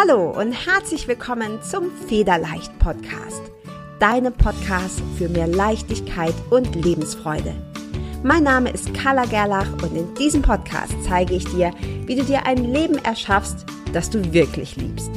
Hallo und herzlich willkommen zum Federleicht Podcast. Deinem Podcast für mehr Leichtigkeit und Lebensfreude. Mein Name ist Carla Gerlach und in diesem Podcast zeige ich dir, wie du dir ein Leben erschaffst, das du wirklich liebst.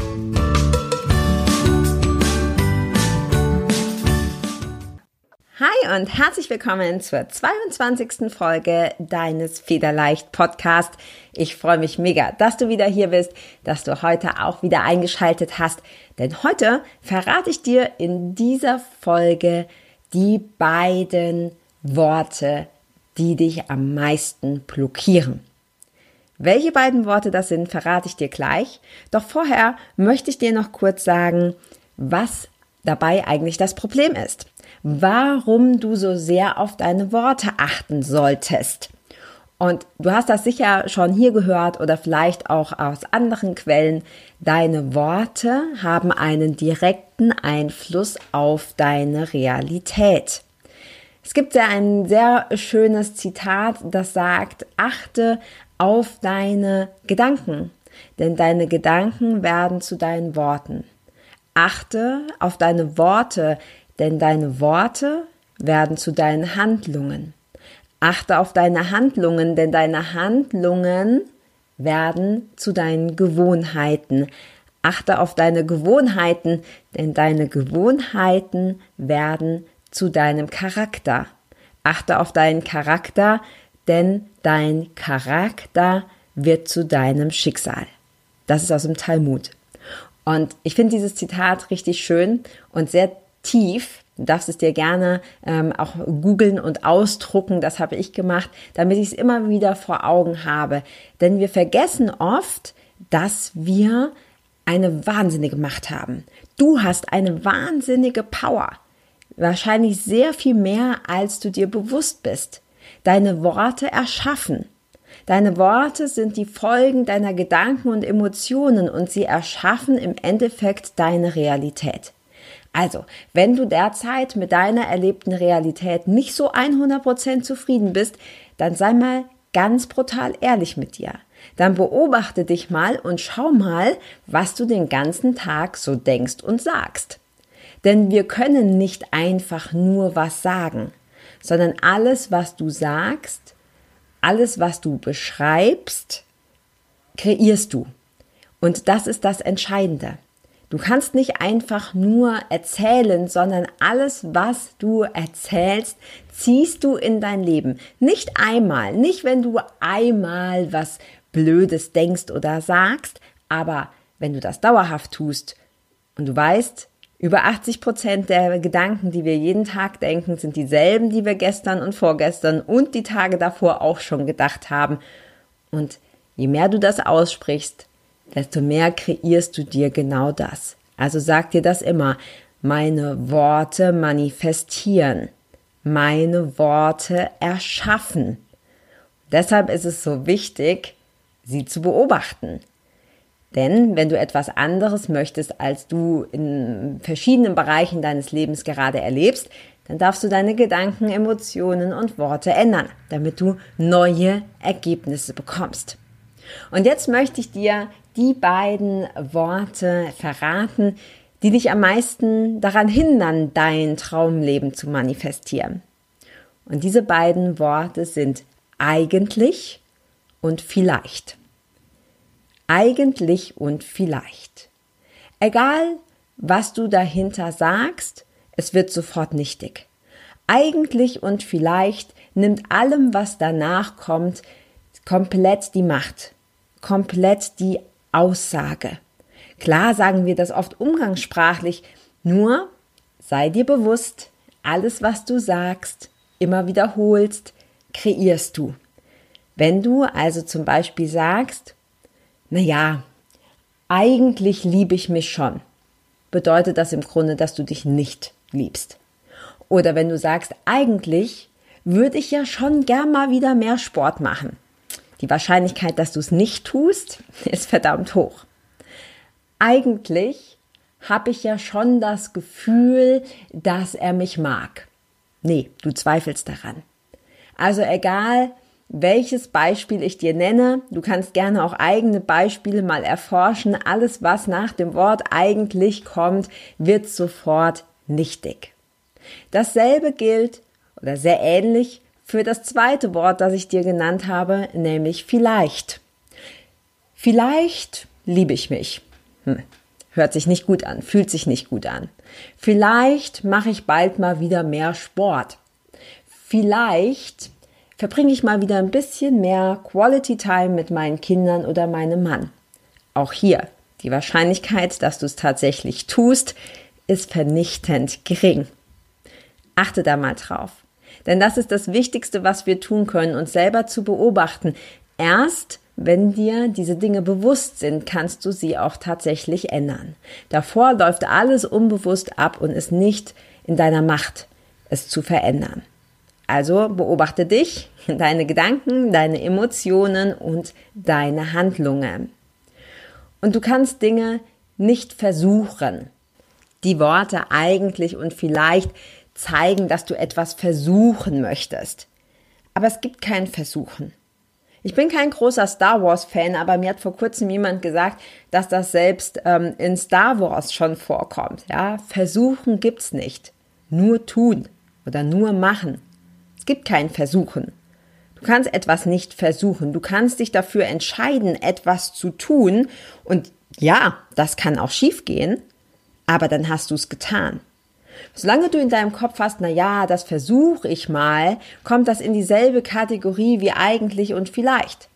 Hi und herzlich willkommen zur 22. Folge deines Federleicht Podcast. Ich freue mich mega, dass du wieder hier bist, dass du heute auch wieder eingeschaltet hast, denn heute verrate ich dir in dieser Folge die beiden Worte, die dich am meisten blockieren. Welche beiden Worte das sind, verrate ich dir gleich. Doch vorher möchte ich dir noch kurz sagen, was dabei eigentlich das Problem ist warum du so sehr auf deine Worte achten solltest. Und du hast das sicher schon hier gehört oder vielleicht auch aus anderen Quellen. Deine Worte haben einen direkten Einfluss auf deine Realität. Es gibt ja ein sehr schönes Zitat, das sagt, achte auf deine Gedanken, denn deine Gedanken werden zu deinen Worten. Achte auf deine Worte, denn deine Worte werden zu deinen Handlungen. Achte auf deine Handlungen, denn deine Handlungen werden zu deinen Gewohnheiten. Achte auf deine Gewohnheiten, denn deine Gewohnheiten werden zu deinem Charakter. Achte auf deinen Charakter, denn dein Charakter wird zu deinem Schicksal. Das ist aus dem Talmud. Und ich finde dieses Zitat richtig schön und sehr tief. Darfst es dir gerne ähm, auch googeln und ausdrucken. Das habe ich gemacht, damit ich es immer wieder vor Augen habe. Denn wir vergessen oft, dass wir eine wahnsinnige Macht haben. Du hast eine wahnsinnige Power. Wahrscheinlich sehr viel mehr, als du dir bewusst bist. Deine Worte erschaffen. Deine Worte sind die Folgen deiner Gedanken und Emotionen und sie erschaffen im Endeffekt deine Realität. Also, wenn du derzeit mit deiner erlebten Realität nicht so 100% zufrieden bist, dann sei mal ganz brutal ehrlich mit dir. Dann beobachte dich mal und schau mal, was du den ganzen Tag so denkst und sagst. Denn wir können nicht einfach nur was sagen, sondern alles, was du sagst, alles, was du beschreibst, kreierst du. Und das ist das Entscheidende. Du kannst nicht einfach nur erzählen, sondern alles, was du erzählst, ziehst du in dein Leben. Nicht einmal, nicht wenn du einmal was Blödes denkst oder sagst, aber wenn du das dauerhaft tust und du weißt, über 80 Prozent der Gedanken, die wir jeden Tag denken, sind dieselben, die wir gestern und vorgestern und die Tage davor auch schon gedacht haben. Und je mehr du das aussprichst, desto mehr kreierst du dir genau das. Also sag dir das immer. Meine Worte manifestieren. Meine Worte erschaffen. Deshalb ist es so wichtig, sie zu beobachten. Denn wenn du etwas anderes möchtest, als du in verschiedenen Bereichen deines Lebens gerade erlebst, dann darfst du deine Gedanken, Emotionen und Worte ändern, damit du neue Ergebnisse bekommst. Und jetzt möchte ich dir die beiden Worte verraten, die dich am meisten daran hindern, dein Traumleben zu manifestieren. Und diese beiden Worte sind eigentlich und vielleicht. Eigentlich und vielleicht. Egal, was du dahinter sagst, es wird sofort nichtig. Eigentlich und vielleicht nimmt allem, was danach kommt, komplett die Macht, komplett die Aussage. Klar sagen wir das oft umgangssprachlich, nur sei dir bewusst, alles, was du sagst, immer wiederholst, kreierst du. Wenn du also zum Beispiel sagst, na ja, eigentlich liebe ich mich schon, bedeutet das im Grunde, dass du dich nicht liebst. Oder wenn du sagst, eigentlich würde ich ja schon gern mal wieder mehr Sport machen, die Wahrscheinlichkeit, dass du es nicht tust, ist verdammt hoch. Eigentlich habe ich ja schon das Gefühl, dass er mich mag. Nee, du zweifelst daran. Also egal, welches Beispiel ich dir nenne. Du kannst gerne auch eigene Beispiele mal erforschen. Alles, was nach dem Wort eigentlich kommt, wird sofort nichtig. Dasselbe gilt oder sehr ähnlich für das zweite Wort, das ich dir genannt habe, nämlich vielleicht. Vielleicht liebe ich mich. Hm. Hört sich nicht gut an, fühlt sich nicht gut an. Vielleicht mache ich bald mal wieder mehr Sport. Vielleicht verbringe ich mal wieder ein bisschen mehr Quality Time mit meinen Kindern oder meinem Mann. Auch hier, die Wahrscheinlichkeit, dass du es tatsächlich tust, ist vernichtend gering. Achte da mal drauf. Denn das ist das Wichtigste, was wir tun können, uns selber zu beobachten. Erst wenn dir diese Dinge bewusst sind, kannst du sie auch tatsächlich ändern. Davor läuft alles unbewusst ab und ist nicht in deiner Macht, es zu verändern. Also beobachte dich, deine Gedanken, deine Emotionen und deine Handlungen. Und du kannst Dinge nicht versuchen. Die Worte eigentlich und vielleicht zeigen, dass du etwas versuchen möchtest. Aber es gibt kein Versuchen. Ich bin kein großer Star Wars-Fan, aber mir hat vor kurzem jemand gesagt, dass das selbst ähm, in Star Wars schon vorkommt. Ja, Versuchen gibt's nicht. Nur tun oder nur machen. Es gibt kein Versuchen. Du kannst etwas nicht versuchen. Du kannst dich dafür entscheiden, etwas zu tun. Und ja, das kann auch schiefgehen, aber dann hast du es getan. Solange du in deinem Kopf hast, na ja, das versuche ich mal, kommt das in dieselbe Kategorie wie eigentlich und vielleicht.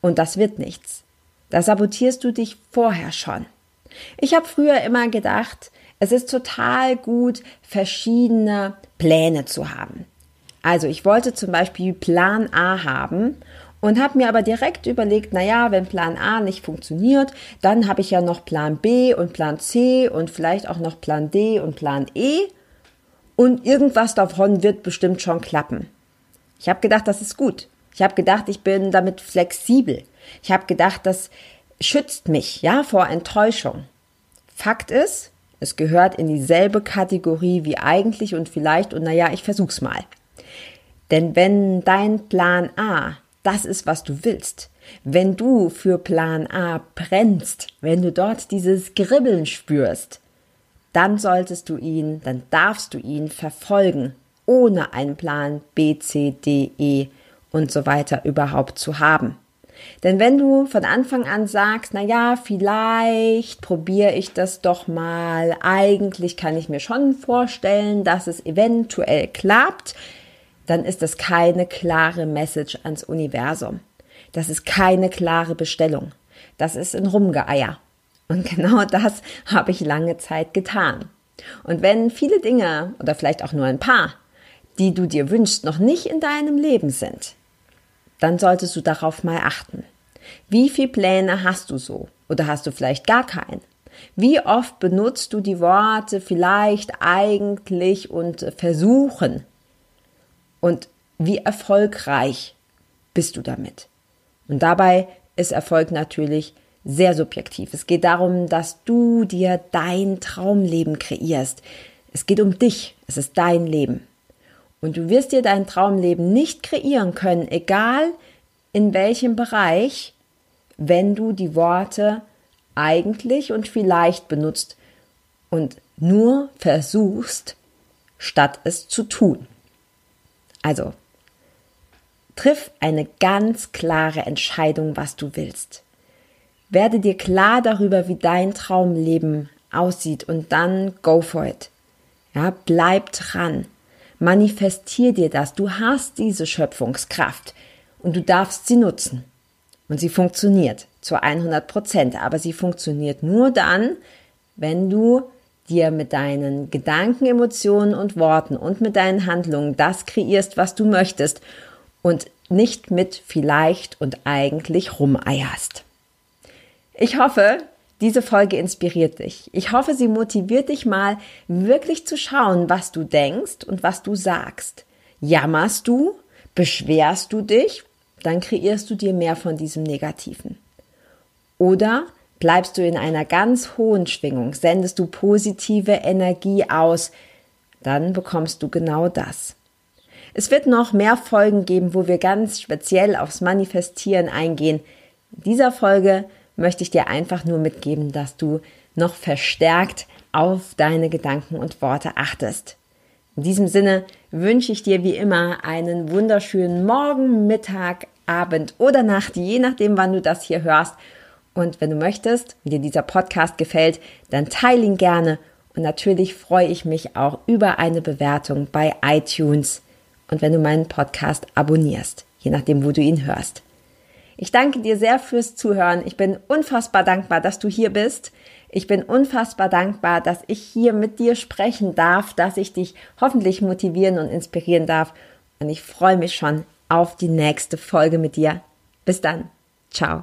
Und das wird nichts. Da sabotierst du dich vorher schon. Ich habe früher immer gedacht, es ist total gut, verschiedene Pläne zu haben. Also ich wollte zum Beispiel Plan A haben und habe mir aber direkt überlegt, na ja, wenn Plan A nicht funktioniert, dann habe ich ja noch Plan B und Plan C und vielleicht auch noch Plan D und Plan E und irgendwas davon wird bestimmt schon klappen. Ich habe gedacht, das ist gut. Ich habe gedacht, ich bin damit flexibel. Ich habe gedacht, das schützt mich, ja, vor Enttäuschung. Fakt ist, es gehört in dieselbe Kategorie wie eigentlich und vielleicht und naja, ich versuch's mal. Denn wenn dein Plan A das ist, was du willst. Wenn du für Plan A brennst, wenn du dort dieses Gribbeln spürst, dann solltest du ihn, dann darfst du ihn verfolgen, ohne einen Plan B, C, D, E und so weiter überhaupt zu haben. Denn wenn du von Anfang an sagst, na ja, vielleicht probiere ich das doch mal, eigentlich kann ich mir schon vorstellen, dass es eventuell klappt, dann ist das keine klare Message ans Universum. Das ist keine klare Bestellung. Das ist ein Rumgeeier. Und genau das habe ich lange Zeit getan. Und wenn viele Dinge oder vielleicht auch nur ein paar, die du dir wünschst, noch nicht in deinem Leben sind, dann solltest du darauf mal achten. Wie viele Pläne hast du so? Oder hast du vielleicht gar keinen? Wie oft benutzt du die Worte vielleicht, eigentlich und versuchen? Und wie erfolgreich bist du damit. Und dabei ist Erfolg natürlich sehr subjektiv. Es geht darum, dass du dir dein Traumleben kreierst. Es geht um dich. Es ist dein Leben. Und du wirst dir dein Traumleben nicht kreieren können, egal in welchem Bereich, wenn du die Worte eigentlich und vielleicht benutzt und nur versuchst, statt es zu tun. Also, triff eine ganz klare Entscheidung, was du willst. Werde dir klar darüber, wie dein Traumleben aussieht und dann go for it. Ja, bleib dran. Manifestier dir das. Du hast diese Schöpfungskraft und du darfst sie nutzen. Und sie funktioniert zu 100 Prozent, aber sie funktioniert nur dann, wenn du dir mit deinen Gedanken, Emotionen und Worten und mit deinen Handlungen das kreierst, was du möchtest und nicht mit vielleicht und eigentlich rumeierst. Ich hoffe, diese Folge inspiriert dich. Ich hoffe, sie motiviert dich mal wirklich zu schauen, was du denkst und was du sagst. Jammerst du? Beschwerst du dich? Dann kreierst du dir mehr von diesem Negativen. Oder Bleibst du in einer ganz hohen Schwingung, sendest du positive Energie aus, dann bekommst du genau das. Es wird noch mehr Folgen geben, wo wir ganz speziell aufs Manifestieren eingehen. In dieser Folge möchte ich dir einfach nur mitgeben, dass du noch verstärkt auf deine Gedanken und Worte achtest. In diesem Sinne wünsche ich dir wie immer einen wunderschönen Morgen, Mittag, Abend oder Nacht, je nachdem, wann du das hier hörst. Und wenn du möchtest, wenn dir dieser Podcast gefällt, dann teile ihn gerne. Und natürlich freue ich mich auch über eine Bewertung bei iTunes und wenn du meinen Podcast abonnierst, je nachdem, wo du ihn hörst. Ich danke dir sehr fürs Zuhören. Ich bin unfassbar dankbar, dass du hier bist. Ich bin unfassbar dankbar, dass ich hier mit dir sprechen darf, dass ich dich hoffentlich motivieren und inspirieren darf. Und ich freue mich schon auf die nächste Folge mit dir. Bis dann. Ciao.